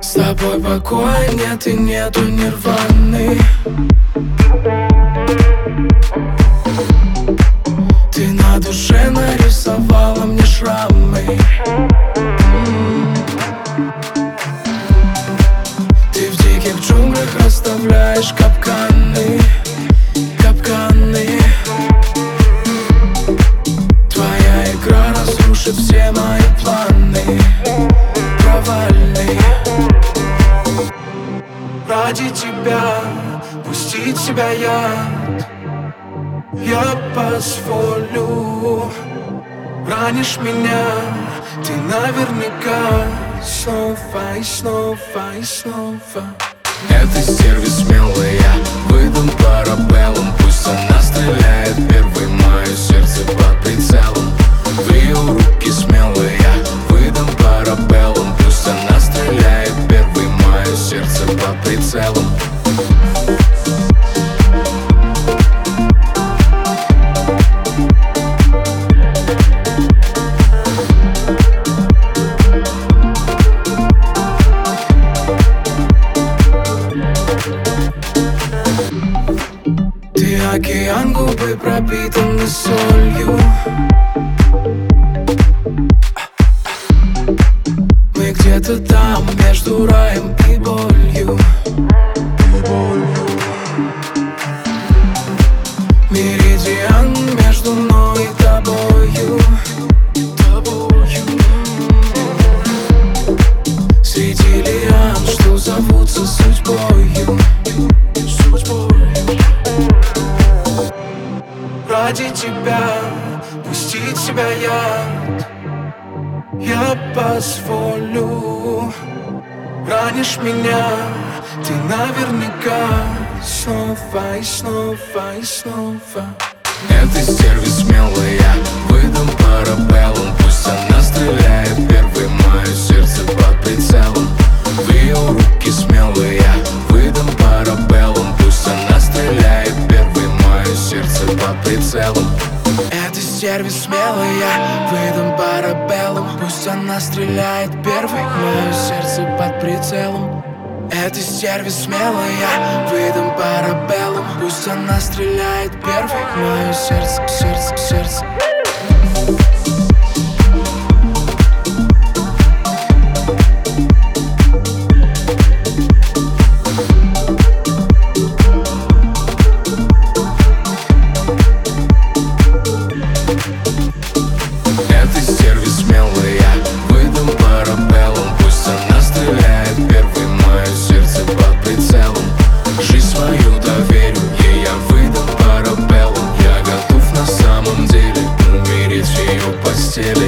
С тобой покоя нет и нету нирваны. Мои планы Провальные. Ради тебя пустить себя я. Я позволю. Ранишь меня Ты наверняка. Снова и снова и снова. Этой стерве смелая like a angle, babe, right the sun, you. Пустить себя я. Я позволю. Ранишь меня. Ты наверняка. Снова и снова и снова. Этой стерве смелая Стерве смелая Выдам парабеллум. Пусть она стреляет первой Мое сердце под прицелом. Этой стерве смелая Выдам парабеллум. Пусть она стреляет первой Мое сердце, сердце, сердце Yeah.